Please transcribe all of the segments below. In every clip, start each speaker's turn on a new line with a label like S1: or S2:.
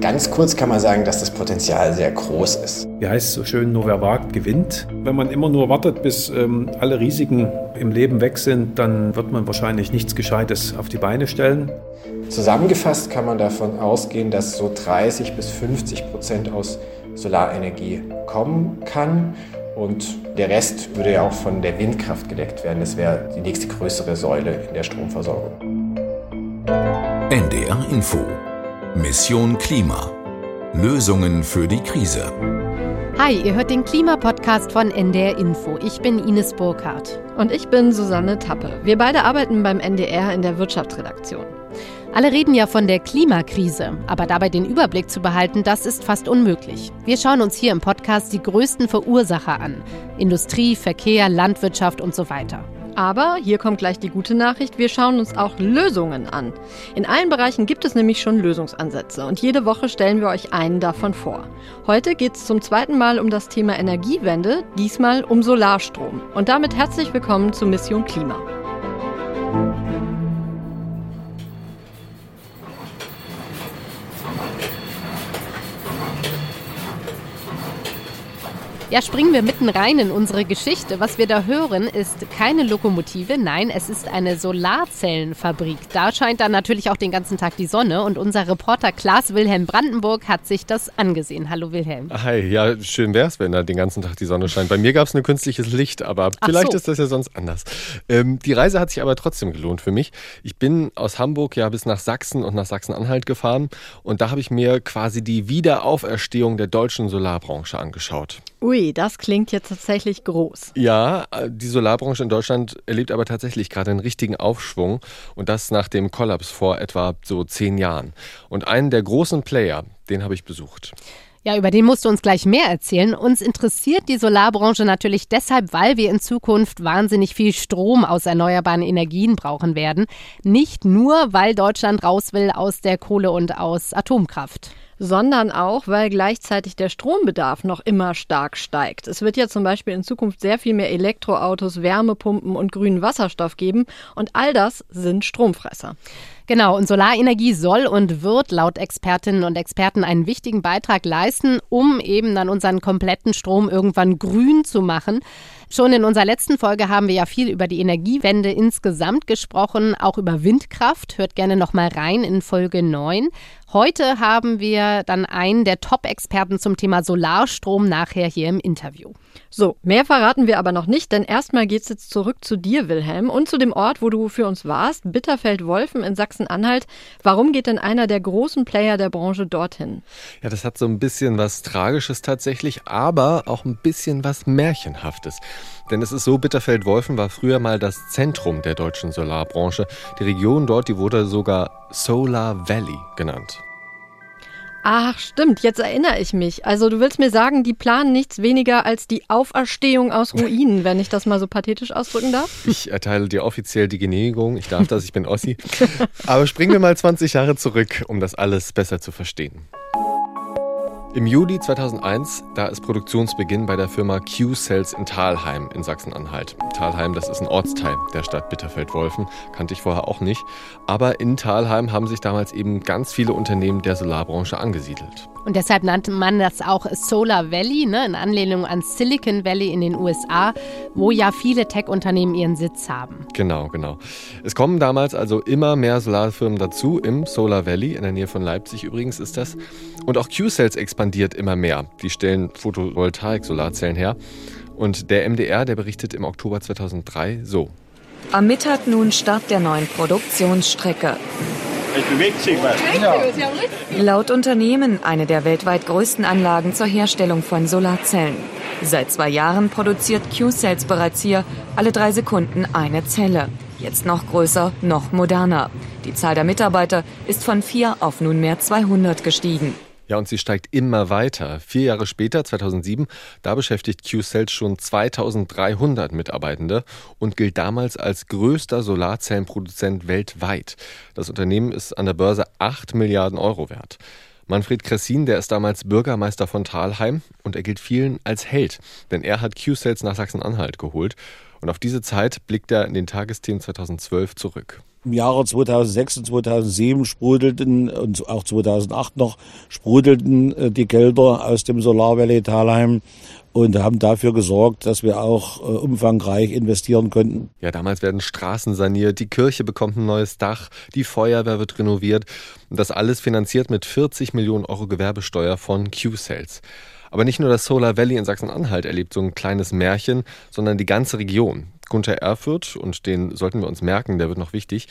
S1: Ganz kurz kann man sagen, dass das Potenzial sehr groß ist.
S2: Wie heißt es so schön, nur wer wagt, gewinnt. Wenn man immer nur wartet, bis ähm, alle Risiken im Leben weg sind, dann wird man wahrscheinlich nichts Gescheites auf die Beine stellen.
S1: Zusammengefasst kann man davon ausgehen, dass so 30 bis 50 Prozent aus Solarenergie kommen kann. Und der Rest würde ja auch von der Windkraft gedeckt werden. Das wäre die nächste größere Säule in der Stromversorgung.
S3: NDR Info Mission Klima. Lösungen für die Krise.
S4: Hi, ihr hört den Klimapodcast von NDR Info. Ich bin Ines Burkhardt.
S5: Und ich bin Susanne Tappe. Wir beide arbeiten beim NDR in der Wirtschaftsredaktion.
S4: Alle reden ja von der Klimakrise, aber dabei den Überblick zu behalten, das ist fast unmöglich. Wir schauen uns hier im Podcast die größten Verursacher an. Industrie, Verkehr, Landwirtschaft und so weiter.
S5: Aber hier kommt gleich die gute Nachricht, wir schauen uns auch Lösungen an. In allen Bereichen gibt es nämlich schon Lösungsansätze und jede Woche stellen wir euch einen davon vor. Heute geht es zum zweiten Mal um das Thema Energiewende, diesmal um Solarstrom. Und damit herzlich willkommen zu Mission Klima.
S4: Ja, springen wir mitten rein in unsere Geschichte. Was wir da hören, ist keine Lokomotive, nein, es ist eine Solarzellenfabrik. Da scheint dann natürlich auch den ganzen Tag die Sonne und unser Reporter Klaas Wilhelm Brandenburg hat sich das angesehen. Hallo Wilhelm.
S6: Hi, ja, schön wäre es, wenn da den ganzen Tag die Sonne scheint. Bei mir gab es nur künstliches Licht, aber Ach vielleicht so. ist das ja sonst anders. Ähm, die Reise hat sich aber trotzdem gelohnt für mich. Ich bin aus Hamburg ja bis nach Sachsen und nach Sachsen-Anhalt gefahren und da habe ich mir quasi die Wiederauferstehung der deutschen Solarbranche angeschaut.
S5: Ui, das klingt jetzt tatsächlich groß.
S6: Ja, die Solarbranche in Deutschland erlebt aber tatsächlich gerade einen richtigen Aufschwung und das nach dem Kollaps vor etwa so zehn Jahren. Und einen der großen Player, den habe ich besucht.
S4: Ja, über den musst du uns gleich mehr erzählen. Uns interessiert die Solarbranche natürlich deshalb, weil wir in Zukunft wahnsinnig viel Strom aus erneuerbaren Energien brauchen werden. Nicht nur, weil Deutschland raus will aus der Kohle und aus Atomkraft
S5: sondern auch, weil gleichzeitig der Strombedarf noch immer stark steigt. Es wird ja zum Beispiel in Zukunft sehr viel mehr Elektroautos, Wärmepumpen und grünen Wasserstoff geben und all das sind Stromfresser.
S4: Genau, und Solarenergie soll und wird laut Expertinnen und Experten einen wichtigen Beitrag leisten, um eben dann unseren kompletten Strom irgendwann grün zu machen. Schon in unserer letzten Folge haben wir ja viel über die Energiewende insgesamt gesprochen, auch über Windkraft. Hört gerne nochmal rein in Folge 9. Heute haben wir dann einen der Top-Experten zum Thema Solarstrom nachher hier im Interview.
S5: So, mehr verraten wir aber noch nicht, denn erstmal geht es jetzt zurück zu dir, Wilhelm, und zu dem Ort, wo du für uns warst, Bitterfeld-Wolfen in Sachsen-Anhalt. Warum geht denn einer der großen Player der Branche dorthin?
S6: Ja, das hat so ein bisschen was Tragisches tatsächlich, aber auch ein bisschen was Märchenhaftes. Denn es ist so, Bitterfeld-Wolfen war früher mal das Zentrum der deutschen Solarbranche. Die Region dort, die wurde sogar Solar Valley genannt.
S5: Ach, stimmt, jetzt erinnere ich mich. Also du willst mir sagen, die planen nichts weniger als die Auferstehung aus Ruinen, wenn ich das mal so pathetisch ausdrücken darf?
S6: Ich erteile dir offiziell die Genehmigung. Ich darf das, ich bin Ossi. Aber springen wir mal 20 Jahre zurück, um das alles besser zu verstehen. Im Juli 2001, da ist Produktionsbeginn bei der Firma Q-Cells in Thalheim in Sachsen-Anhalt. Thalheim, das ist ein Ortsteil der Stadt Bitterfeld-Wolfen, kannte ich vorher auch nicht. Aber in Thalheim haben sich damals eben ganz viele Unternehmen der Solarbranche angesiedelt.
S4: Und deshalb nannte man das auch Solar Valley, ne, in Anlehnung an Silicon Valley in den USA, wo ja viele Tech-Unternehmen ihren Sitz haben.
S6: Genau, genau. Es kommen damals also immer mehr Solarfirmen dazu, im Solar Valley, in der Nähe von Leipzig übrigens ist das. Und auch Q-Cells expandiert immer mehr. Die stellen Photovoltaik-Solarzellen her. Und der MDR, der berichtet im Oktober 2003 so.
S7: Am Mittag nun Start der neuen Produktionsstrecke. Es bewegt sich was. Ja. Laut Unternehmen eine der weltweit größten Anlagen zur Herstellung von Solarzellen. Seit zwei Jahren produziert Q-Cells bereits hier alle drei Sekunden eine Zelle. Jetzt noch größer, noch moderner. Die Zahl der Mitarbeiter ist von vier auf nunmehr 200 gestiegen.
S6: Ja, und sie steigt immer weiter. Vier Jahre später, 2007, da beschäftigt Q-Cells schon 2300 Mitarbeitende und gilt damals als größter Solarzellenproduzent weltweit. Das Unternehmen ist an der Börse 8 Milliarden Euro wert. Manfred Kressin, der ist damals Bürgermeister von Thalheim und er gilt vielen als Held, denn er hat Q-Cells nach Sachsen-Anhalt geholt. Und auf diese Zeit blickt er in den Tagesthemen 2012 zurück.
S8: Im Jahre 2006 und 2007 sprudelten und auch 2008 noch sprudelten äh, die Gelder aus dem Solar Valley Talheim und haben dafür gesorgt, dass wir auch äh, umfangreich investieren konnten.
S6: Ja, damals werden Straßen saniert, die Kirche bekommt ein neues Dach, die Feuerwehr wird renoviert und das alles finanziert mit 40 Millionen Euro Gewerbesteuer von Q-Sales. Aber nicht nur das Solar Valley in Sachsen-Anhalt erlebt so ein kleines Märchen, sondern die ganze Region. Gunther Erfurt, und den sollten wir uns merken, der wird noch wichtig,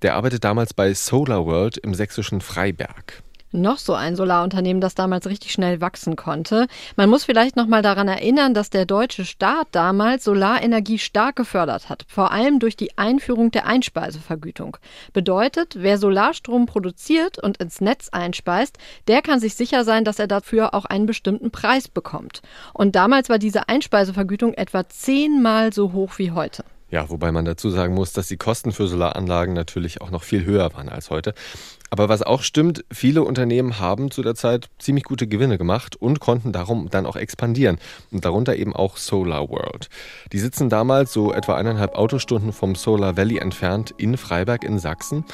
S6: der arbeitet damals bei Solar World im sächsischen Freiberg
S5: noch so ein Solarunternehmen, das damals richtig schnell wachsen konnte. Man muss vielleicht noch mal daran erinnern, dass der deutsche Staat damals Solarenergie stark gefördert hat, vor allem durch die Einführung der Einspeisevergütung. Bedeutet, wer Solarstrom produziert und ins Netz einspeist, der kann sich sicher sein, dass er dafür auch einen bestimmten Preis bekommt. Und damals war diese Einspeisevergütung etwa zehnmal so hoch wie heute.
S6: Ja, wobei man dazu sagen muss, dass die Kosten für Solaranlagen natürlich auch noch viel höher waren als heute. Aber was auch stimmt, viele Unternehmen haben zu der Zeit ziemlich gute Gewinne gemacht und konnten darum dann auch expandieren. Und darunter eben auch Solar World. Die sitzen damals so etwa eineinhalb Autostunden vom Solar Valley entfernt in Freiberg in Sachsen.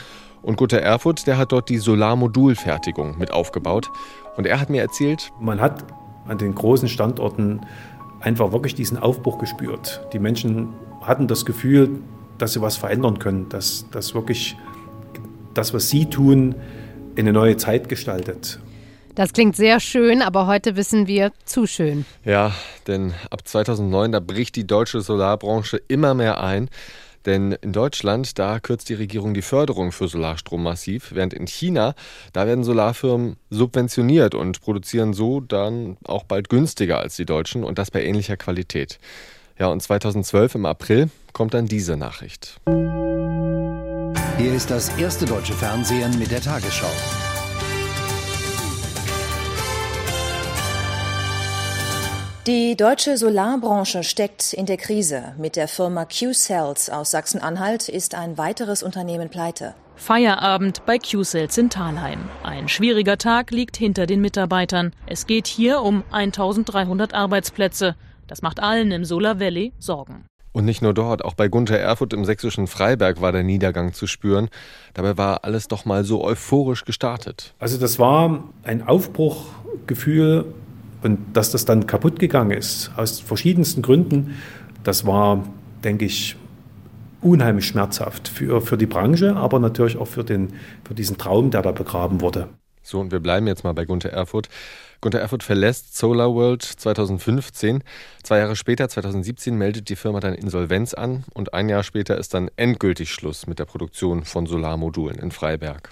S6: Und Guter Erfurt, der hat dort die Solarmodulfertigung mit aufgebaut. Und er hat mir erzählt,
S2: man hat an den großen Standorten einfach wirklich diesen Aufbruch gespürt. Die Menschen hatten das Gefühl, dass sie was verändern können, dass, dass wirklich das, was Sie tun, eine neue Zeit gestaltet.
S4: Das klingt sehr schön, aber heute wissen wir zu schön.
S6: Ja, denn ab 2009, da bricht die deutsche Solarbranche immer mehr ein. Denn in Deutschland, da kürzt die Regierung die Förderung für Solarstrom massiv, während in China, da werden Solarfirmen subventioniert und produzieren so dann auch bald günstiger als die Deutschen und das bei ähnlicher Qualität. Ja, und 2012 im April kommt dann diese Nachricht.
S9: Hier ist das erste deutsche Fernsehen mit der Tagesschau.
S10: Die deutsche Solarbranche steckt in der Krise. Mit der Firma Q-Cells aus Sachsen-Anhalt ist ein weiteres Unternehmen pleite.
S11: Feierabend bei Q-Cells in Thalheim. Ein schwieriger Tag liegt hinter den Mitarbeitern. Es geht hier um 1300 Arbeitsplätze. Das macht allen im Solar Valley Sorgen.
S6: Und nicht nur dort, auch bei Gunther Erfurt im sächsischen Freiberg war der Niedergang zu spüren. Dabei war alles doch mal so euphorisch gestartet.
S2: Also das war ein Aufbruchgefühl und dass das dann kaputt gegangen ist, aus verschiedensten Gründen, das war, denke ich, unheimlich schmerzhaft für, für die Branche, aber natürlich auch für, den, für diesen Traum, der da begraben wurde.
S6: So, und wir bleiben jetzt mal bei Gunther Erfurt. Gunther Erfurt verlässt Solar World 2015. Zwei Jahre später, 2017, meldet die Firma dann Insolvenz an und ein Jahr später ist dann endgültig Schluss mit der Produktion von Solarmodulen in Freiberg.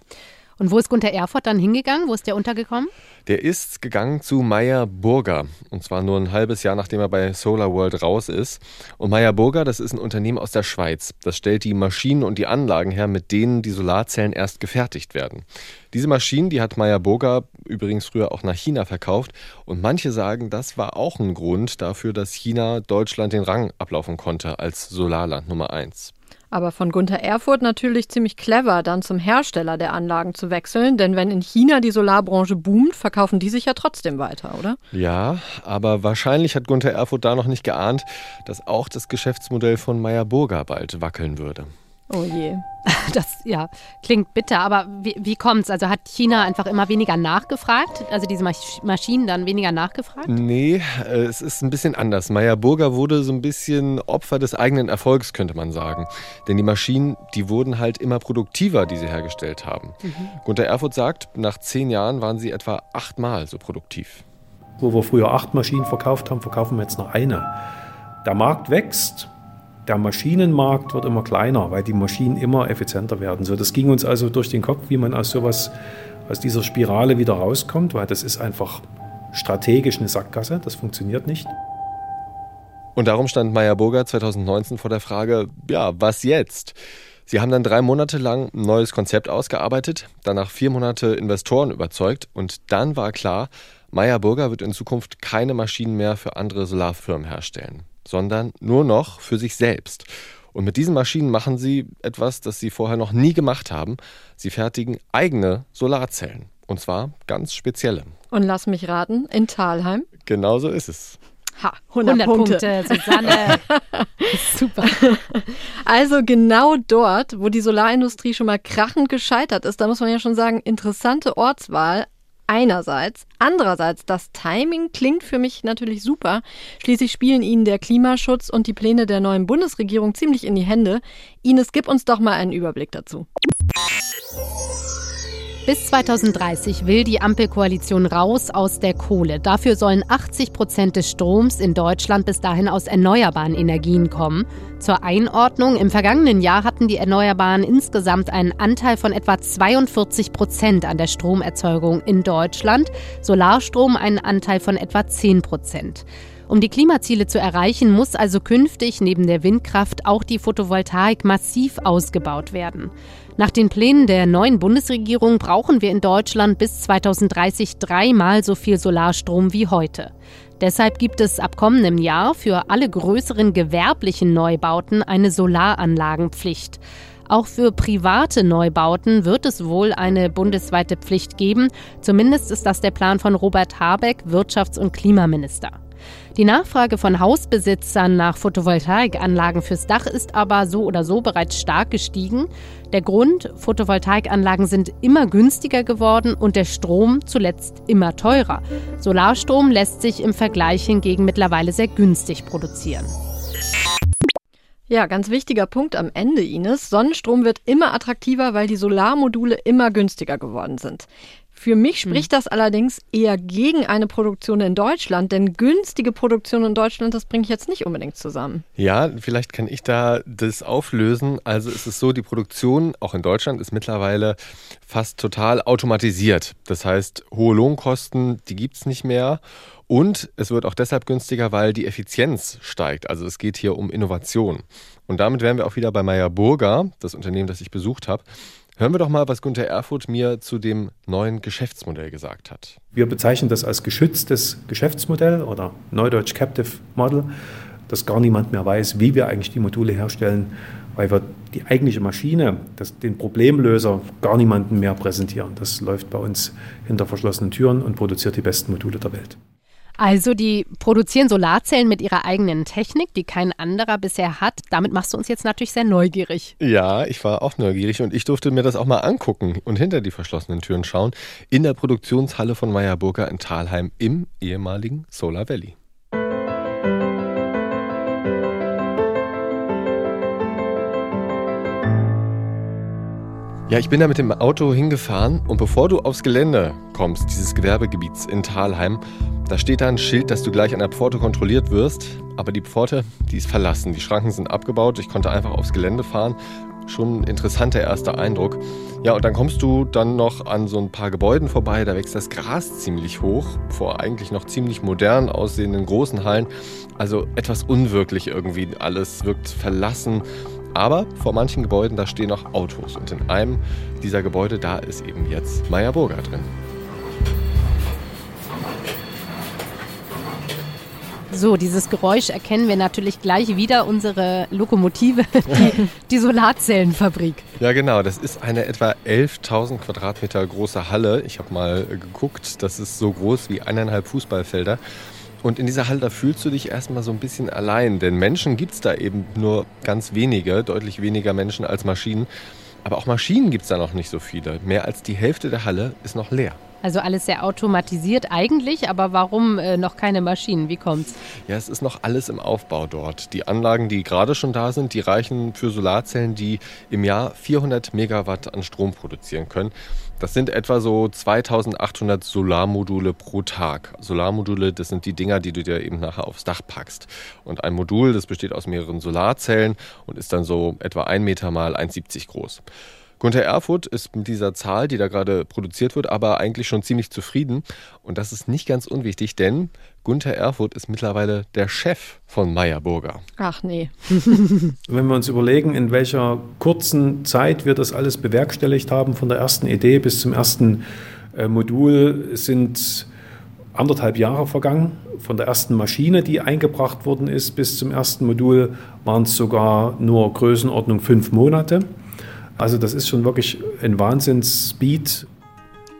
S4: Und wo ist Gunther Erfurt dann hingegangen? Wo ist der untergekommen?
S6: Der ist gegangen zu Meyer Burger. Und zwar nur ein halbes Jahr, nachdem er bei Solar World raus ist. Und Meyer Burger, das ist ein Unternehmen aus der Schweiz. Das stellt die Maschinen und die Anlagen her, mit denen die Solarzellen erst gefertigt werden. Diese Maschinen, die hat Meyer Burger übrigens früher auch nach China verkauft. Und manche sagen, das war auch ein Grund dafür, dass China Deutschland den Rang ablaufen konnte als Solarland Nummer eins.
S5: Aber von Gunther Erfurt natürlich ziemlich clever, dann zum Hersteller der Anlagen zu wechseln, denn wenn in China die Solarbranche boomt, verkaufen die sich ja trotzdem weiter, oder?
S6: Ja, aber wahrscheinlich hat Gunther Erfurt da noch nicht geahnt, dass auch das Geschäftsmodell von Meyer Burger bald wackeln würde.
S4: Oh je. Das ja, klingt bitter, aber wie, wie kommt's? Also hat China einfach immer weniger nachgefragt? Also diese Maschinen dann weniger nachgefragt?
S6: Nee, äh, es ist ein bisschen anders. Meyer Burger wurde so ein bisschen Opfer des eigenen Erfolgs, könnte man sagen. Denn die Maschinen, die wurden halt immer produktiver, die sie hergestellt haben. Mhm. Gunter Erfurt sagt, nach zehn Jahren waren sie etwa achtmal so produktiv.
S2: Wo wir früher acht Maschinen verkauft haben, verkaufen wir jetzt noch eine. Der Markt wächst, der Maschinenmarkt wird immer kleiner, weil die Maschinen immer effizienter werden. So, das ging uns also durch den Kopf, wie man aus sowas, aus dieser Spirale wieder rauskommt, weil das ist einfach strategisch eine Sackgasse, das funktioniert nicht.
S6: Und darum stand Meyer Burger 2019 vor der Frage, ja, was jetzt? Sie haben dann drei Monate lang ein neues Konzept ausgearbeitet, danach vier Monate Investoren überzeugt und dann war klar, Meyer Burger wird in Zukunft keine Maschinen mehr für andere Solarfirmen herstellen sondern nur noch für sich selbst. Und mit diesen Maschinen machen sie etwas, das sie vorher noch nie gemacht haben. Sie fertigen eigene Solarzellen. Und zwar ganz spezielle.
S5: Und lass mich raten, in Talheim?
S6: Genauso ist es.
S5: Ha, 100, 100 Punkte.
S4: Punkte, Susanne.
S5: Super. Also genau dort, wo die Solarindustrie schon mal krachend gescheitert ist, da muss man ja schon sagen, interessante Ortswahl einerseits. Andererseits, das Timing klingt für mich natürlich super. Schließlich spielen Ihnen der Klimaschutz und die Pläne der neuen Bundesregierung ziemlich in die Hände. Ines, gib uns doch mal einen Überblick dazu.
S4: Bis 2030 will die Ampelkoalition raus aus der Kohle. Dafür sollen 80 Prozent des Stroms in Deutschland bis dahin aus erneuerbaren Energien kommen. Zur Einordnung, im vergangenen Jahr hatten die Erneuerbaren insgesamt einen Anteil von etwa 42 Prozent an der Stromerzeugung in Deutschland, Solarstrom einen Anteil von etwa 10 Prozent. Um die Klimaziele zu erreichen, muss also künftig neben der Windkraft auch die Photovoltaik massiv ausgebaut werden. Nach den Plänen der neuen Bundesregierung brauchen wir in Deutschland bis 2030 dreimal so viel Solarstrom wie heute. Deshalb gibt es ab kommendem Jahr für alle größeren gewerblichen Neubauten eine Solaranlagenpflicht. Auch für private Neubauten wird es wohl eine bundesweite Pflicht geben. Zumindest ist das der Plan von Robert Habeck, Wirtschafts- und Klimaminister. Die Nachfrage von Hausbesitzern nach Photovoltaikanlagen fürs Dach ist aber so oder so bereits stark gestiegen. Der Grund, Photovoltaikanlagen sind immer günstiger geworden und der Strom zuletzt immer teurer. Solarstrom lässt sich im Vergleich hingegen mittlerweile sehr günstig produzieren.
S5: Ja, ganz wichtiger Punkt am Ende, Ines. Sonnenstrom wird immer attraktiver, weil die Solarmodule immer günstiger geworden sind. Für mich hm. spricht das allerdings eher gegen eine Produktion in Deutschland, denn günstige Produktion in Deutschland, das bringe ich jetzt nicht unbedingt zusammen.
S6: Ja, vielleicht kann ich da das auflösen. Also es ist so, die Produktion auch in Deutschland ist mittlerweile fast total automatisiert. Das heißt, hohe Lohnkosten, die gibt es nicht mehr. Und es wird auch deshalb günstiger, weil die Effizienz steigt. Also es geht hier um Innovation. Und damit wären wir auch wieder bei Meyer Burger, das Unternehmen, das ich besucht habe. Hören wir doch mal, was Gunther Erfurt mir zu dem neuen Geschäftsmodell gesagt hat.
S2: Wir bezeichnen das als geschütztes Geschäftsmodell oder Neudeutsch Captive Model, dass gar niemand mehr weiß, wie wir eigentlich die Module herstellen, weil wir die eigentliche Maschine, das, den Problemlöser, gar niemandem mehr präsentieren. Das läuft bei uns hinter verschlossenen Türen und produziert die besten Module der Welt.
S4: Also die produzieren Solarzellen mit ihrer eigenen Technik, die kein anderer bisher hat. Damit machst du uns jetzt natürlich sehr neugierig.
S6: Ja, ich war auch neugierig und ich durfte mir das auch mal angucken und hinter die verschlossenen Türen schauen in der Produktionshalle von Meyer Burger in Thalheim im ehemaligen Solar Valley. Ja, ich bin da mit dem Auto hingefahren und bevor du aufs Gelände kommst, dieses Gewerbegebiets in Thalheim, da steht da ein Schild, dass du gleich an der Pforte kontrolliert wirst. Aber die Pforte, die ist verlassen. Die Schranken sind abgebaut. Ich konnte einfach aufs Gelände fahren. Schon ein interessanter erster Eindruck. Ja, und dann kommst du dann noch an so ein paar Gebäuden vorbei. Da wächst das Gras ziemlich hoch, vor eigentlich noch ziemlich modern aussehenden großen Hallen. Also etwas unwirklich irgendwie. Alles wirkt verlassen. Aber vor manchen Gebäuden, da stehen noch Autos. Und in einem dieser Gebäude, da ist eben jetzt Meyer Burger drin.
S4: So, dieses Geräusch erkennen wir natürlich gleich wieder, unsere Lokomotive, die, die Solarzellenfabrik.
S6: Ja, genau. Das ist eine etwa 11.000 Quadratmeter große Halle. Ich habe mal geguckt, das ist so groß wie eineinhalb Fußballfelder. Und in dieser Halle, da fühlst du dich erstmal so ein bisschen allein, denn Menschen gibt es da eben nur ganz wenige, deutlich weniger Menschen als Maschinen. Aber auch Maschinen gibt es da noch nicht so viele. Mehr als die Hälfte der Halle ist noch leer.
S4: Also alles sehr automatisiert eigentlich, aber warum äh, noch keine Maschinen? Wie kommt's?
S6: Ja, es ist noch alles im Aufbau dort. Die Anlagen, die gerade schon da sind, die reichen für Solarzellen, die im Jahr 400 Megawatt an Strom produzieren können. Das sind etwa so 2800 Solarmodule pro Tag. Solarmodule, das sind die Dinger, die du dir eben nachher aufs Dach packst. Und ein Modul, das besteht aus mehreren Solarzellen und ist dann so etwa 1 Meter mal 1,70 groß. Gunther Erfurt ist mit dieser Zahl, die da gerade produziert wird, aber eigentlich schon ziemlich zufrieden. Und das ist nicht ganz unwichtig, denn Gunther Erfurt ist mittlerweile der Chef von Meyer Burger.
S5: Ach nee.
S2: Wenn wir uns überlegen, in welcher kurzen Zeit wir das alles bewerkstelligt haben, von der ersten Idee bis zum ersten äh, Modul, sind anderthalb Jahre vergangen. Von der ersten Maschine, die eingebracht worden ist, bis zum ersten Modul waren es sogar nur Größenordnung fünf Monate. Also das ist schon wirklich ein Wahnsinns-Speed.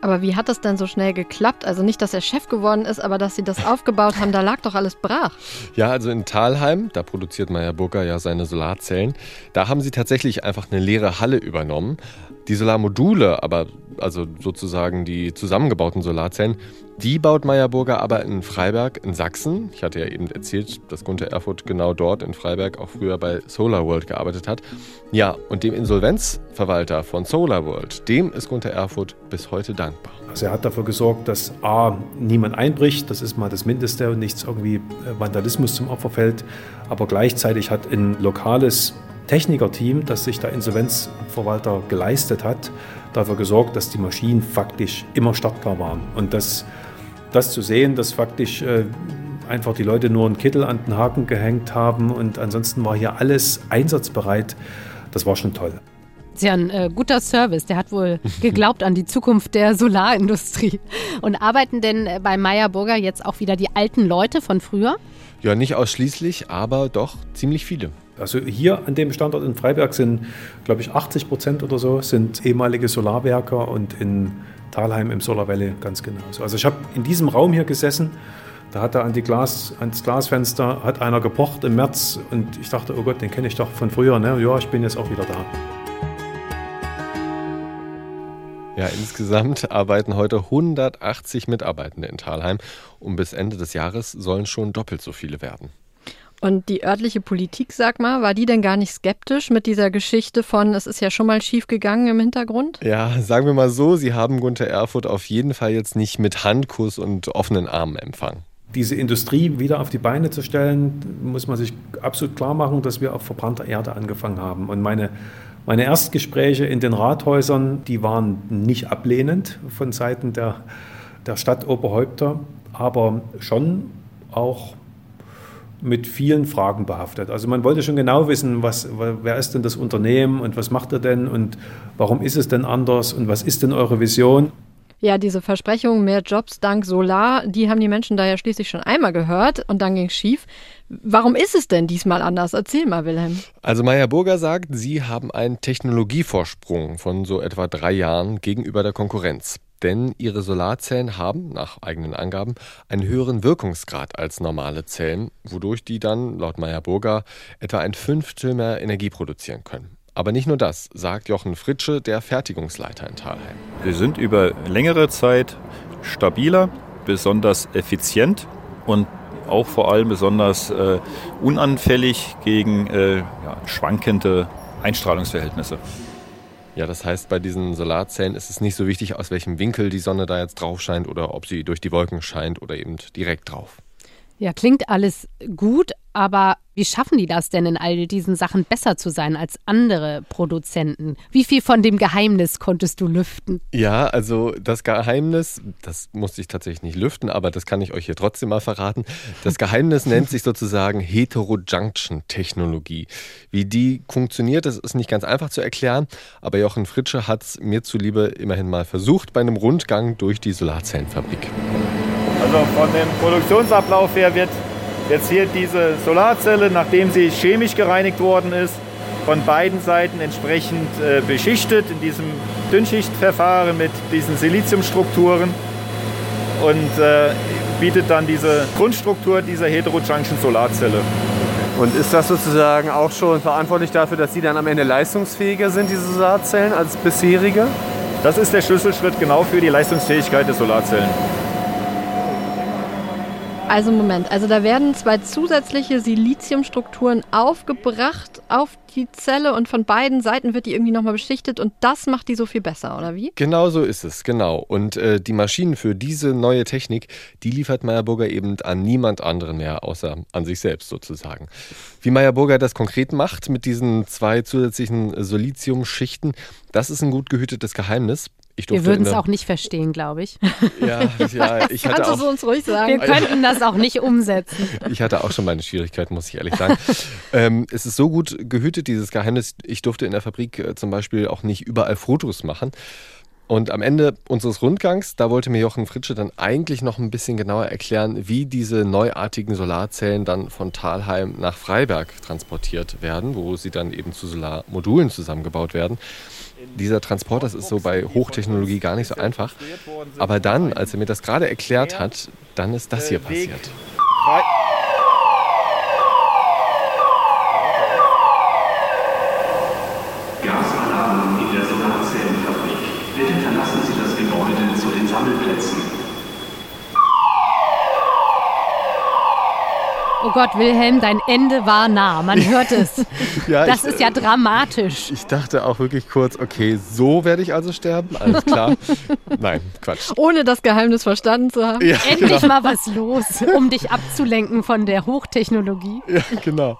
S5: Aber wie hat das denn so schnell geklappt? Also nicht, dass er Chef geworden ist, aber dass sie das aufgebaut haben, da lag doch alles brach.
S6: Ja, also in Thalheim, da produziert Meyer Burger ja seine Solarzellen, da haben sie tatsächlich einfach eine leere Halle übernommen. Die Solarmodule, aber also sozusagen die zusammengebauten Solarzellen, die baut Meyer Burger aber in Freiberg in Sachsen. Ich hatte ja eben erzählt, dass Gunther Erfurt genau dort in Freiberg auch früher bei Solar World gearbeitet hat. Ja, und dem Insolvenzverwalter von Solar World, dem ist Gunther Erfurt bis heute dankbar.
S2: Also er hat dafür gesorgt, dass A, niemand einbricht, das ist mal das Mindeste und nichts irgendwie Vandalismus zum Opfer fällt, aber gleichzeitig hat ein lokales Technikerteam, das sich der Insolvenzverwalter geleistet hat, dafür gesorgt, dass die Maschinen faktisch immer startbar waren. Und das, das zu sehen, dass faktisch äh, einfach die Leute nur einen Kittel an den Haken gehängt haben und ansonsten war hier alles einsatzbereit, das war schon toll.
S4: Das ist ja ein äh, guter Service. Der hat wohl geglaubt an die Zukunft der Solarindustrie. Und arbeiten denn äh, bei Meyer Burger jetzt auch wieder die alten Leute von früher?
S6: Ja, nicht ausschließlich, aber doch ziemlich viele.
S2: Also hier an dem Standort in Freiberg sind, glaube ich, 80 Prozent oder so sind ehemalige Solarwerker und in Talheim im Solar Valley ganz genauso. Also ich habe in diesem Raum hier gesessen, da hat er an die Glas, ans Glasfenster hat einer gepocht im März und ich dachte, oh Gott, den kenne ich doch von früher. Ne? Ja, ich bin jetzt auch wieder da.
S6: Ja, insgesamt arbeiten heute 180 Mitarbeitende in Talheim und bis Ende des Jahres sollen schon doppelt so viele werden.
S5: Und die örtliche Politik, sag mal, war die denn gar nicht skeptisch mit dieser Geschichte von, es ist ja schon mal schief gegangen im Hintergrund?
S6: Ja, sagen wir mal so, sie haben Gunther Erfurt auf jeden Fall jetzt nicht mit Handkuss und offenen Armen empfangen.
S2: Diese Industrie wieder auf die Beine zu stellen, muss man sich absolut klar machen, dass wir auf verbrannter Erde angefangen haben. Und meine, meine Erstgespräche in den Rathäusern, die waren nicht ablehnend von Seiten der, der Stadtoberhäupter, aber schon auch mit vielen Fragen behaftet. Also man wollte schon genau wissen, was, wer ist denn das Unternehmen und was macht er denn und warum ist es denn anders und was ist denn eure Vision?
S5: Ja, diese Versprechung, mehr Jobs dank Solar, die haben die Menschen da ja schließlich schon einmal gehört und dann ging es schief. Warum ist es denn diesmal anders? Erzähl mal, Wilhelm.
S6: Also Meyer Burger sagt, sie haben einen Technologievorsprung von so etwa drei Jahren gegenüber der Konkurrenz denn ihre Solarzellen haben, nach eigenen Angaben, einen höheren Wirkungsgrad als normale Zellen, wodurch die dann, laut Meyer-Burger, etwa ein Fünftel mehr Energie produzieren können. Aber nicht nur das, sagt Jochen Fritsche, der Fertigungsleiter in Thalheim.
S12: Wir sind über längere Zeit stabiler, besonders effizient und auch vor allem besonders äh, unanfällig gegen äh, ja, schwankende Einstrahlungsverhältnisse.
S6: Ja, das heißt, bei diesen Solarzellen ist es nicht so wichtig, aus welchem Winkel die Sonne da jetzt drauf scheint oder ob sie durch die Wolken scheint oder eben direkt drauf.
S4: Ja, klingt alles gut, aber wie schaffen die das denn in all diesen Sachen besser zu sein als andere Produzenten? Wie viel von dem Geheimnis konntest du lüften?
S6: Ja, also das Geheimnis, das musste ich tatsächlich nicht lüften, aber das kann ich euch hier trotzdem mal verraten. Das Geheimnis nennt sich sozusagen Heterojunction-Technologie. Wie die funktioniert, das ist nicht ganz einfach zu erklären, aber Jochen Fritsche hat es mir zuliebe immerhin mal versucht bei einem Rundgang durch die Solarzellenfabrik.
S13: Also von dem Produktionsablauf her wird jetzt hier diese Solarzelle, nachdem sie chemisch gereinigt worden ist, von beiden Seiten entsprechend äh, beschichtet in diesem Dünnschichtverfahren mit diesen Siliziumstrukturen und äh, bietet dann diese Grundstruktur dieser Heterojunction Solarzelle.
S14: Und ist das sozusagen auch schon verantwortlich dafür, dass sie dann am Ende leistungsfähiger sind, diese Solarzellen, als bisherige?
S13: Das ist der Schlüsselschritt genau für die Leistungsfähigkeit der Solarzellen.
S5: Also Moment, also da werden zwei zusätzliche Siliziumstrukturen aufgebracht auf die Zelle und von beiden Seiten wird die irgendwie nochmal beschichtet und das macht die so viel besser, oder wie?
S6: Genau so ist es, genau. Und äh, die Maschinen für diese neue Technik, die liefert Meyerburger eben an niemand anderen mehr, außer an sich selbst sozusagen. Wie Meyerburger das konkret macht mit diesen zwei zusätzlichen Siliziumschichten, das ist ein gut gehütetes Geheimnis.
S4: Wir würden es auch nicht verstehen, glaube ich.
S6: Ja, ja ich hatte
S5: Kannst auch, du uns ruhig sagen.
S4: Wir könnten das auch nicht umsetzen.
S6: Ich hatte auch schon meine Schwierigkeiten, muss ich ehrlich sagen. ähm, es ist so gut gehütet, dieses Geheimnis. Ich durfte in der Fabrik äh, zum Beispiel auch nicht überall Fotos machen. Und am Ende unseres Rundgangs, da wollte mir Jochen Fritsche dann eigentlich noch ein bisschen genauer erklären, wie diese neuartigen Solarzellen dann von Talheim nach Freiberg transportiert werden, wo sie dann eben zu Solarmodulen zusammengebaut werden. Dieser Transport, das ist so bei Hochtechnologie gar nicht so einfach. Aber dann, als er mir das gerade erklärt hat, dann ist das hier passiert.
S4: Oh Gott, Wilhelm, dein Ende war nah. Man hört es. ja, das ich, ist ja dramatisch.
S6: Ich dachte auch wirklich kurz, okay, so werde ich also sterben. Alles klar. Nein, Quatsch.
S5: Ohne das Geheimnis verstanden zu haben.
S4: Ja, Endlich genau. mal was los, um dich abzulenken von der Hochtechnologie.
S6: Ja, genau.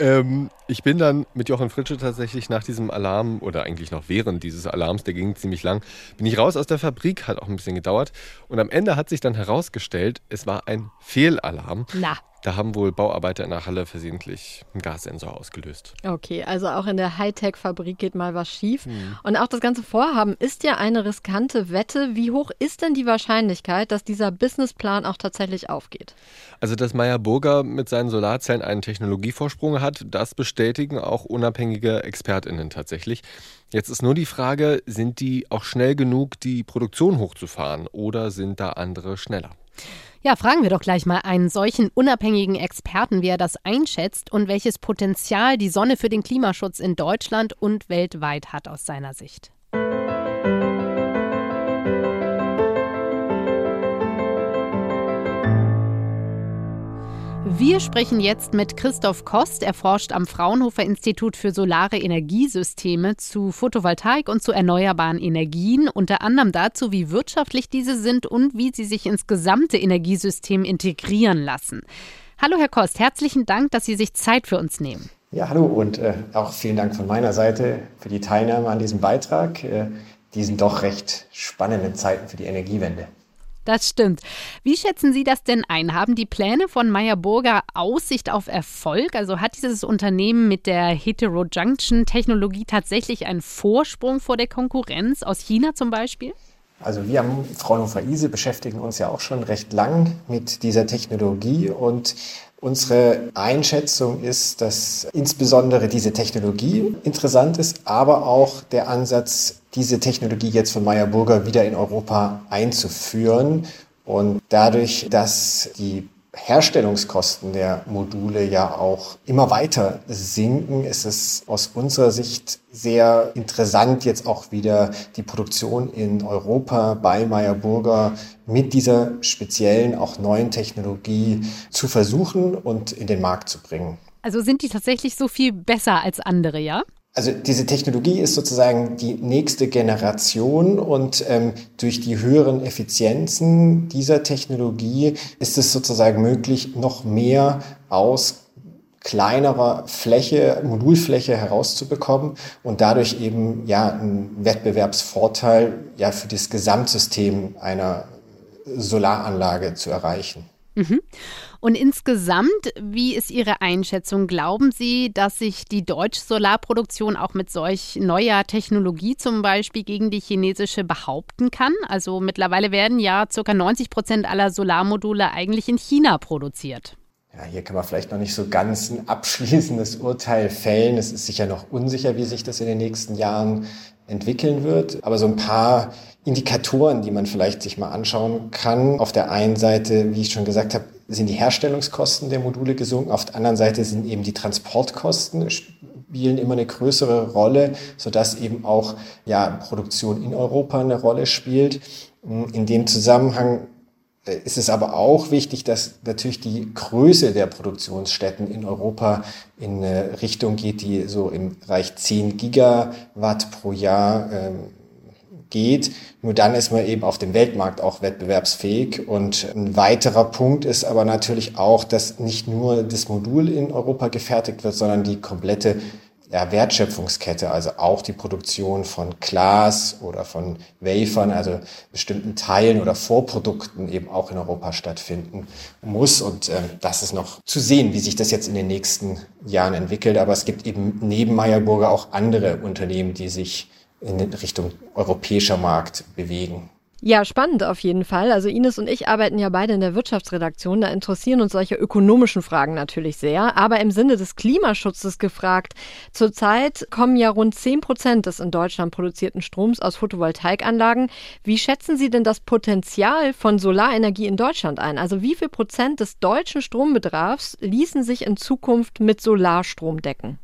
S6: Ähm, ich bin dann mit Jochen Fritsche tatsächlich nach diesem Alarm oder eigentlich noch während dieses Alarms, der ging ziemlich lang, bin ich raus aus der Fabrik, hat auch ein bisschen gedauert. Und am Ende hat sich dann herausgestellt, es war ein Fehlalarm.
S4: Na.
S6: Da haben wohl Bauarbeiter in der Halle versehentlich einen Gassensor ausgelöst.
S5: Okay, also auch in der Hightech-Fabrik geht mal was schief. Mhm. Und auch das ganze Vorhaben ist ja eine riskante Wette. Wie hoch ist denn die Wahrscheinlichkeit, dass dieser Businessplan auch tatsächlich aufgeht?
S6: Also, dass Meyer Burger mit seinen Solarzellen einen Technologievorsprung hat, das bestätigen auch unabhängige ExpertInnen tatsächlich. Jetzt ist nur die Frage, sind die auch schnell genug, die Produktion hochzufahren oder sind da andere schneller?
S4: Ja, fragen wir doch gleich mal einen solchen unabhängigen Experten, wie er das einschätzt und welches Potenzial die Sonne für den Klimaschutz in Deutschland und weltweit hat aus seiner Sicht. Wir sprechen jetzt mit Christoph Kost. Er forscht am Fraunhofer Institut für Solare Energiesysteme zu Photovoltaik und zu erneuerbaren Energien, unter anderem dazu, wie wirtschaftlich diese sind und wie sie sich ins gesamte Energiesystem integrieren lassen. Hallo, Herr Kost, herzlichen Dank, dass Sie sich Zeit für uns nehmen.
S1: Ja, hallo und äh, auch vielen Dank von meiner Seite für die Teilnahme an diesem Beitrag, äh, diesen doch recht spannenden Zeiten für die Energiewende.
S4: Das stimmt. Wie schätzen Sie das denn ein? Haben die Pläne von Meyer Burger Aussicht auf Erfolg? Also hat dieses Unternehmen mit der Heterojunction-Technologie tatsächlich einen Vorsprung vor der Konkurrenz aus China zum Beispiel?
S1: Also wir am Fraunhofer ISE beschäftigen uns ja auch schon recht lang mit dieser Technologie und Unsere Einschätzung ist, dass insbesondere diese Technologie interessant ist, aber auch der Ansatz, diese Technologie jetzt von Meyer Burger wieder in Europa einzuführen und dadurch, dass die Herstellungskosten der Module ja auch immer weiter sinken, ist es aus unserer Sicht sehr interessant, jetzt auch wieder die Produktion in Europa bei Meyer Burger mit dieser speziellen, auch neuen Technologie zu versuchen und in den Markt zu bringen.
S4: Also sind die tatsächlich so viel besser als andere, ja?
S1: Also diese Technologie ist sozusagen die nächste Generation und ähm, durch die höheren Effizienzen dieser Technologie ist es sozusagen möglich, noch mehr aus kleinerer Fläche, Modulfläche herauszubekommen und dadurch eben ja einen Wettbewerbsvorteil ja für das Gesamtsystem einer Solaranlage zu erreichen.
S4: Mhm. Und insgesamt, wie ist Ihre Einschätzung? Glauben Sie, dass sich die deutsche Solarproduktion auch mit solch neuer Technologie zum Beispiel gegen die chinesische behaupten kann? Also mittlerweile werden ja ca. 90 Prozent aller Solarmodule eigentlich in China produziert.
S1: Ja, hier kann man vielleicht noch nicht so ganz ein abschließendes Urteil fällen. Es ist sicher noch unsicher, wie sich das in den nächsten Jahren entwickeln wird. Aber so ein paar Indikatoren, die man vielleicht sich mal anschauen kann. Auf der einen Seite, wie ich schon gesagt habe, sind die Herstellungskosten der Module gesunken. Auf der anderen Seite sind eben die Transportkosten spielen immer eine größere Rolle, sodass eben auch ja, Produktion in Europa eine Rolle spielt. In dem Zusammenhang ist es aber auch wichtig, dass natürlich die Größe der Produktionsstätten in Europa in eine Richtung geht, die so im Bereich 10 Gigawatt pro Jahr ähm, geht. Nur dann ist man eben auf dem Weltmarkt auch wettbewerbsfähig. Und ein weiterer Punkt ist aber natürlich auch, dass nicht nur das Modul in Europa gefertigt wird, sondern die komplette ja, Wertschöpfungskette, also auch die Produktion von Glas oder von Wafern, also bestimmten Teilen oder Vorprodukten eben auch in Europa stattfinden muss. Und äh, das ist noch zu sehen, wie sich das jetzt in den nächsten Jahren entwickelt. Aber es gibt eben neben Meyerburger auch andere Unternehmen, die sich in Richtung europäischer Markt bewegen.
S5: Ja, spannend auf jeden Fall. Also Ines und ich arbeiten ja beide in der Wirtschaftsredaktion. Da interessieren uns solche ökonomischen Fragen natürlich sehr. Aber im Sinne des Klimaschutzes gefragt, zurzeit kommen ja rund 10 Prozent des in Deutschland produzierten Stroms aus Photovoltaikanlagen. Wie schätzen Sie denn das Potenzial von Solarenergie in Deutschland ein? Also wie viel Prozent des deutschen Strombedarfs ließen sich in Zukunft mit Solarstrom decken?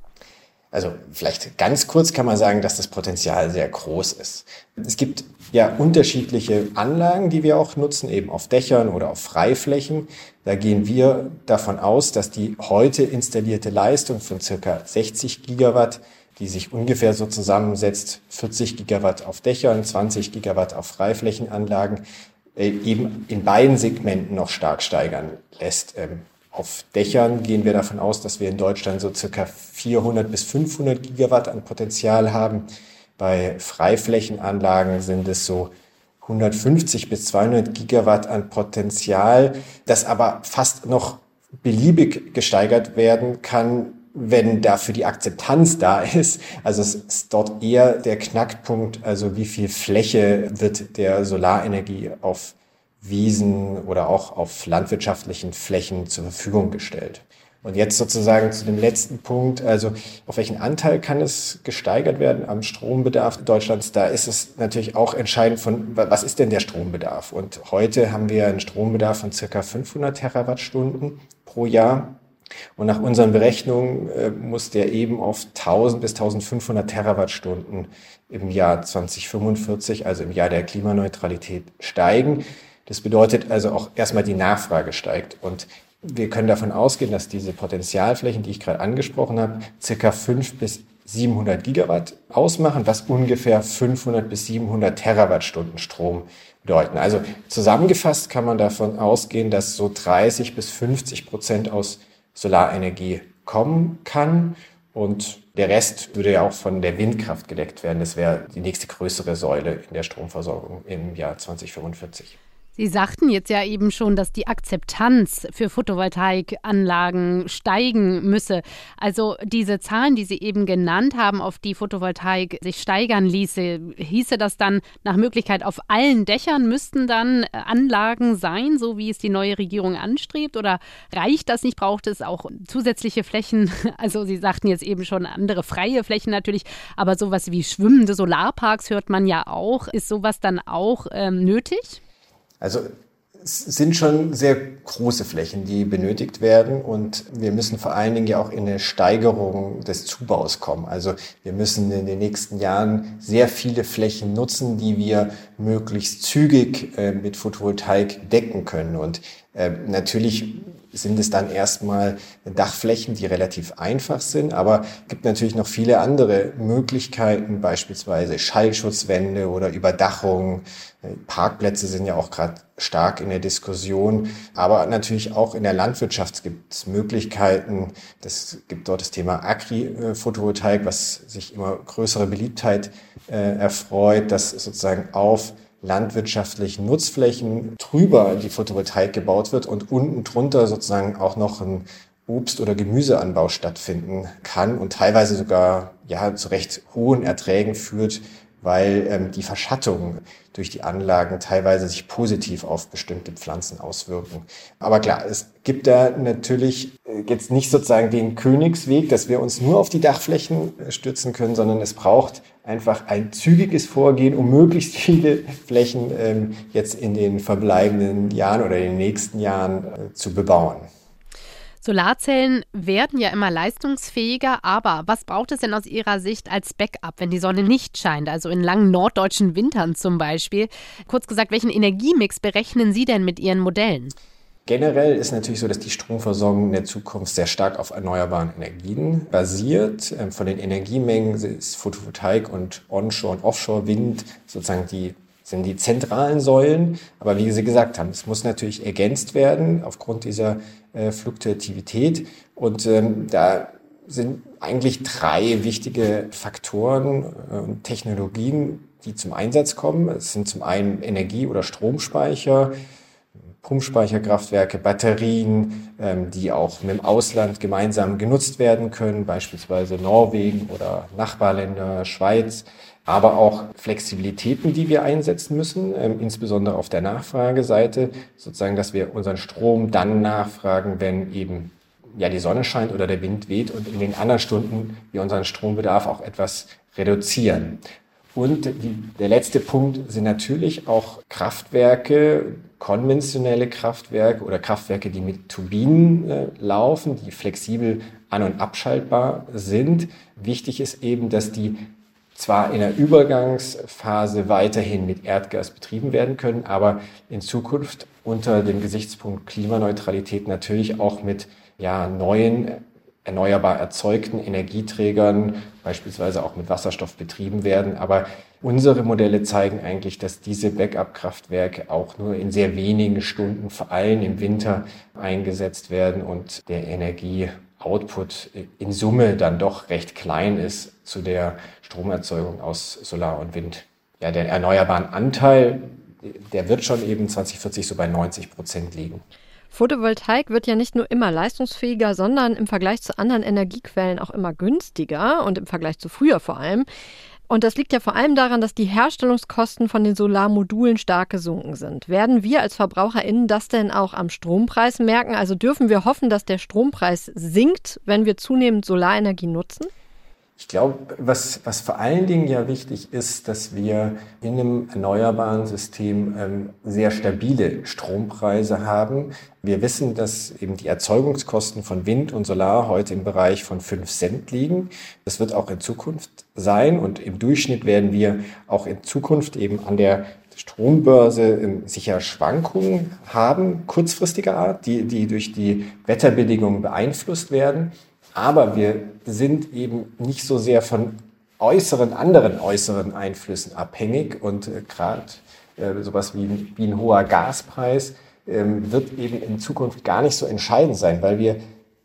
S1: Also vielleicht ganz kurz kann man sagen, dass das Potenzial sehr groß ist. Es gibt ja unterschiedliche Anlagen, die wir auch nutzen, eben auf Dächern oder auf Freiflächen. Da gehen wir davon aus, dass die heute installierte Leistung von circa 60 Gigawatt, die sich ungefähr so zusammensetzt, 40 Gigawatt auf Dächern, 20 Gigawatt auf Freiflächenanlagen, äh, eben in beiden Segmenten noch stark steigern lässt. Auf Dächern gehen wir davon aus, dass wir in Deutschland so circa 400 bis 500 Gigawatt an Potenzial haben. Bei Freiflächenanlagen sind es so 150 bis 200 Gigawatt an Potenzial, das aber fast noch beliebig gesteigert werden kann, wenn dafür die Akzeptanz da ist. Also es ist dort eher der Knackpunkt, also wie viel Fläche wird der Solarenergie auf Wiesen oder auch auf landwirtschaftlichen Flächen zur Verfügung gestellt. Und jetzt sozusagen zu dem letzten Punkt, also auf welchen Anteil kann es gesteigert werden am Strombedarf Deutschlands? Da ist es natürlich auch entscheidend von, was ist denn der Strombedarf? Und heute haben wir einen Strombedarf von circa 500 Terawattstunden pro Jahr. Und nach unseren Berechnungen äh, muss der eben auf 1000 bis 1500 Terawattstunden im Jahr 2045, also im Jahr der Klimaneutralität, steigen. Das bedeutet also auch erstmal die Nachfrage steigt. Und wir können davon ausgehen, dass diese Potenzialflächen, die ich gerade angesprochen habe, circa 5 bis 700 Gigawatt ausmachen, was ungefähr 500 bis 700 Terawattstunden Strom bedeuten. Also zusammengefasst kann man davon ausgehen, dass so 30 bis 50 Prozent aus Solarenergie kommen kann und der Rest würde ja auch von der Windkraft gedeckt werden. Das wäre die nächste größere Säule in der Stromversorgung im Jahr 2045.
S4: Sie sagten jetzt ja eben schon, dass die Akzeptanz für Photovoltaikanlagen steigen müsse. Also diese Zahlen, die Sie eben genannt haben, auf die Photovoltaik sich steigern ließe, hieße das dann nach Möglichkeit auf allen Dächern müssten dann Anlagen sein, so wie es die neue Regierung anstrebt? Oder reicht das nicht? Braucht es auch zusätzliche Flächen? Also Sie sagten jetzt eben schon andere freie Flächen natürlich, aber sowas wie schwimmende Solarparks hört man ja auch. Ist sowas dann auch ähm, nötig?
S1: Also es sind schon sehr große Flächen, die benötigt werden und wir müssen vor allen Dingen ja auch in eine Steigerung des Zubaus kommen. Also wir müssen in den nächsten Jahren sehr viele Flächen nutzen, die wir möglichst zügig äh, mit Photovoltaik decken können. Und äh, natürlich sind es dann erstmal Dachflächen, die relativ einfach sind, aber es gibt natürlich noch viele andere Möglichkeiten, beispielsweise Schallschutzwände oder Überdachung. Parkplätze sind ja auch gerade stark in der Diskussion, aber natürlich auch in der Landwirtschaft gibt es Möglichkeiten. Es gibt dort das Thema Agri-Photovoltaik, was sich immer größere Beliebtheit äh, erfreut, dass sozusagen auf landwirtschaftlichen Nutzflächen drüber die Photovoltaik gebaut wird und unten drunter sozusagen auch noch ein Obst- oder Gemüseanbau stattfinden kann und teilweise sogar ja zu recht hohen Erträgen führt, weil ähm, die Verschattung durch die Anlagen teilweise sich positiv auf bestimmte Pflanzen auswirken. Aber klar, es gibt da natürlich äh, jetzt nicht sozusagen den Königsweg, dass wir uns nur auf die Dachflächen äh, stützen können, sondern es braucht einfach ein zügiges Vorgehen, um möglichst viele Flächen ähm, jetzt in den verbleibenden Jahren oder in den nächsten Jahren äh, zu bebauen.
S4: Solarzellen werden ja immer leistungsfähiger, aber was braucht es denn aus Ihrer Sicht als Backup, wenn die Sonne nicht scheint, also in langen norddeutschen Wintern zum Beispiel? Kurz gesagt, welchen Energiemix berechnen Sie denn mit Ihren Modellen?
S1: Generell ist natürlich so, dass die Stromversorgung in der Zukunft sehr stark auf erneuerbaren Energien basiert. Ähm, von den Energiemengen ist Photovoltaik und Onshore- und Offshore-Wind sozusagen die sind die zentralen Säulen. Aber wie Sie gesagt haben, es muss natürlich ergänzt werden aufgrund dieser äh, Fluktuativität. Und ähm, da sind eigentlich drei wichtige Faktoren äh, und Technologien, die zum Einsatz kommen. Es sind zum einen Energie- oder Stromspeicher, Pumpspeicherkraftwerke, Batterien, ähm, die auch mit dem Ausland gemeinsam genutzt werden können, beispielsweise Norwegen oder Nachbarländer, Schweiz, aber auch Flexibilitäten, die wir einsetzen müssen, ähm, insbesondere auf der Nachfrageseite, sozusagen, dass wir unseren Strom dann nachfragen, wenn eben ja die Sonne scheint oder der Wind weht und in den anderen Stunden wir unseren Strombedarf auch etwas reduzieren. Und die, der letzte Punkt sind natürlich auch Kraftwerke, konventionelle Kraftwerke oder Kraftwerke, die mit Turbinen äh, laufen, die flexibel an- und abschaltbar sind. Wichtig ist eben, dass die zwar in der Übergangsphase weiterhin mit Erdgas betrieben werden können, aber in Zukunft unter dem Gesichtspunkt Klimaneutralität natürlich auch mit ja, neuen erneuerbar erzeugten Energieträgern, beispielsweise auch mit Wasserstoff betrieben werden. Aber unsere Modelle zeigen eigentlich, dass diese Backup-Kraftwerke auch nur in sehr wenigen Stunden, vor allem im Winter, eingesetzt werden und der Energieoutput in Summe dann doch recht klein ist zu der Stromerzeugung aus Solar und Wind. Ja, der erneuerbaren Anteil, der wird schon eben 2040 so bei 90 Prozent liegen.
S5: Photovoltaik wird ja nicht nur immer leistungsfähiger, sondern im Vergleich zu anderen Energiequellen auch immer günstiger und im Vergleich zu früher vor allem. Und das liegt ja vor allem daran, dass die Herstellungskosten von den Solarmodulen stark gesunken sind. Werden wir als VerbraucherInnen das denn auch am Strompreis merken? Also dürfen wir hoffen, dass der Strompreis sinkt, wenn wir zunehmend Solarenergie nutzen?
S1: Ich glaube, was, was vor allen Dingen ja wichtig ist, dass wir in einem erneuerbaren System ähm, sehr stabile Strompreise haben. Wir wissen, dass eben die Erzeugungskosten von Wind und Solar heute im Bereich von 5 Cent liegen. Das wird auch in Zukunft sein und im Durchschnitt werden wir auch in Zukunft eben an der Strombörse ähm, sicher Schwankungen haben, kurzfristiger Art, die, die durch die Wetterbedingungen beeinflusst werden. Aber wir sind eben nicht so sehr von äußeren, anderen äußeren Einflüssen abhängig und äh, gerade äh, sowas wie, wie ein hoher Gaspreis äh, wird eben in Zukunft gar nicht so entscheidend sein, weil wir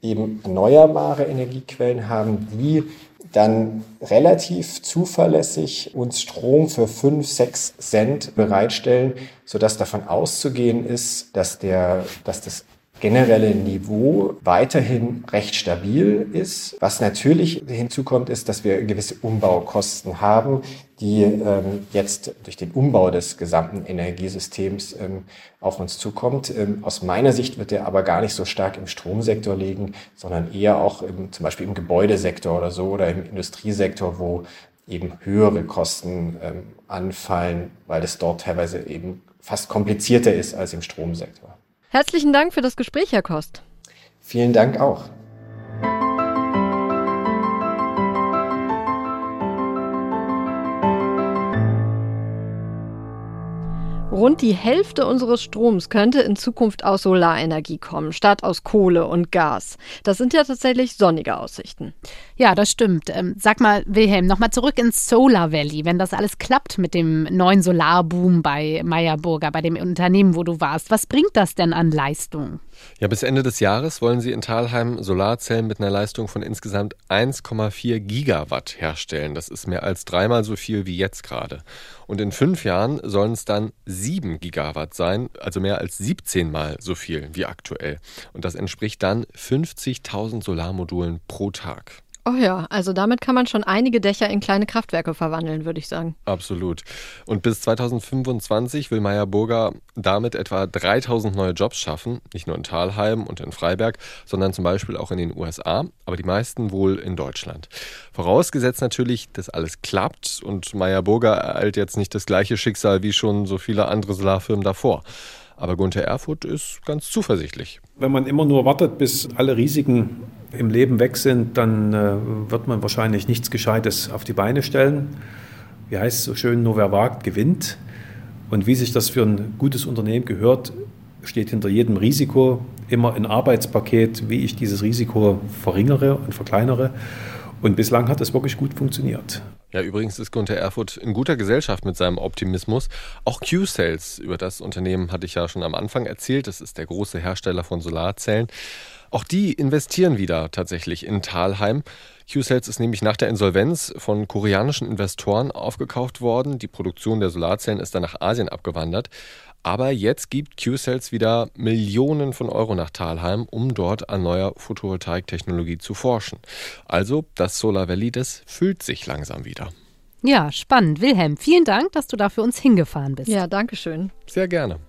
S1: eben erneuerbare Energiequellen haben, die dann relativ zuverlässig uns Strom für 5, 6 Cent bereitstellen, sodass davon auszugehen ist, dass, der, dass das generelle Niveau weiterhin recht stabil ist. Was natürlich hinzukommt, ist, dass wir gewisse Umbaukosten haben, die ähm, jetzt durch den Umbau des gesamten Energiesystems ähm, auf uns zukommt. Ähm, aus meiner Sicht wird der aber gar nicht so stark im Stromsektor liegen, sondern eher auch im, zum Beispiel im Gebäudesektor oder so oder im Industriesektor, wo eben höhere Kosten ähm, anfallen, weil es dort teilweise eben fast komplizierter ist als im Stromsektor.
S5: Herzlichen Dank für das Gespräch, Herr Kost.
S1: Vielen Dank auch.
S5: Rund die Hälfte unseres Stroms könnte in Zukunft aus Solarenergie kommen, statt aus Kohle und Gas. Das sind ja tatsächlich sonnige Aussichten.
S4: Ja, das stimmt. Ähm, sag mal, Wilhelm, nochmal zurück ins Solar Valley. Wenn das alles klappt mit dem neuen Solarboom bei Meyerburger, bei dem Unternehmen, wo du warst, was bringt das denn an Leistung?
S6: Ja, bis Ende des Jahres wollen sie in Thalheim Solarzellen mit einer Leistung von insgesamt 1,4 Gigawatt herstellen. Das ist mehr als dreimal so viel wie jetzt gerade. Und in fünf Jahren sollen es dann 7 Gigawatt sein, also mehr als 17 Mal so viel wie aktuell. Und das entspricht dann 50.000 Solarmodulen pro Tag.
S5: Oh ja, also damit kann man schon einige Dächer in kleine Kraftwerke verwandeln, würde ich sagen.
S6: Absolut. Und bis 2025 will Meyer Burger damit etwa 3000 neue Jobs schaffen, nicht nur in Thalheim und in Freiberg, sondern zum Beispiel auch in den USA, aber die meisten wohl in Deutschland. Vorausgesetzt natürlich, dass alles klappt und Meyer Burger ereilt jetzt nicht das gleiche Schicksal wie schon so viele andere Solarfirmen davor. Aber Gunther Erfurt ist ganz zuversichtlich.
S2: Wenn man immer nur wartet, bis alle Risiken im Leben weg sind, dann äh, wird man wahrscheinlich nichts Gescheites auf die Beine stellen. Wie heißt es so schön, nur wer wagt, gewinnt. Und wie sich das für ein gutes Unternehmen gehört, steht hinter jedem Risiko immer ein Arbeitspaket, wie ich dieses Risiko verringere und verkleinere. Und bislang hat es wirklich gut funktioniert.
S6: Ja, übrigens ist Gunther Erfurt in guter Gesellschaft mit seinem Optimismus. Auch Q-Sales, über das Unternehmen hatte ich ja schon am Anfang erzählt, das ist der große Hersteller von Solarzellen. Auch die investieren wieder tatsächlich in Talheim. Q-Cells ist nämlich nach der Insolvenz von koreanischen Investoren aufgekauft worden. Die Produktion der Solarzellen ist dann nach Asien abgewandert. Aber jetzt gibt Q-Cells wieder Millionen von Euro nach Talheim, um dort an neuer Photovoltaiktechnologie zu forschen. Also das Solar Valley, das füllt sich langsam wieder.
S4: Ja, spannend. Wilhelm, vielen Dank, dass du da für uns hingefahren bist.
S5: Ja, danke schön.
S6: Sehr gerne.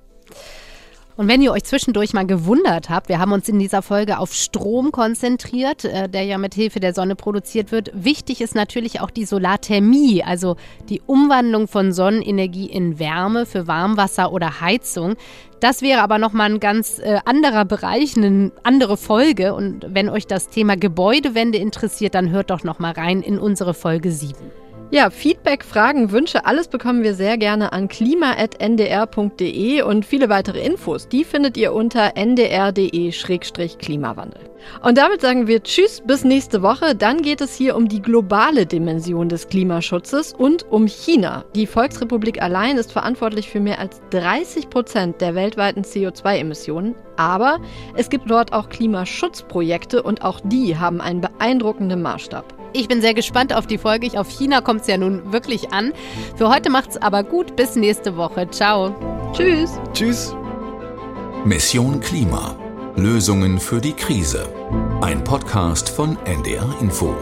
S4: Und wenn ihr euch zwischendurch mal gewundert habt, wir haben uns in dieser Folge auf Strom konzentriert, äh, der ja mit Hilfe der Sonne produziert wird. Wichtig ist natürlich auch die Solarthermie, also die Umwandlung von Sonnenenergie in Wärme für Warmwasser oder Heizung. Das wäre aber nochmal ein ganz äh, anderer Bereich, eine andere Folge. Und wenn euch das Thema Gebäudewende interessiert, dann hört doch nochmal rein in unsere Folge 7.
S5: Ja, Feedback, Fragen, Wünsche, alles bekommen wir sehr gerne an klima.ndr.de und viele weitere Infos, die findet ihr unter ndr.de-klimawandel. Und damit sagen wir Tschüss bis nächste Woche. Dann geht es hier um die globale Dimension des Klimaschutzes und um China. Die Volksrepublik allein ist verantwortlich für mehr als 30 Prozent der weltweiten CO2-Emissionen. Aber es gibt dort auch Klimaschutzprojekte und auch die haben einen beeindruckenden Maßstab.
S4: Ich bin sehr gespannt auf die Folge. Auf China kommt es ja nun wirklich an. Für heute macht's aber gut. Bis nächste Woche. Ciao.
S5: Tschüss.
S6: Tschüss.
S3: Mission Klima. Lösungen für die Krise. Ein Podcast von NDR Info.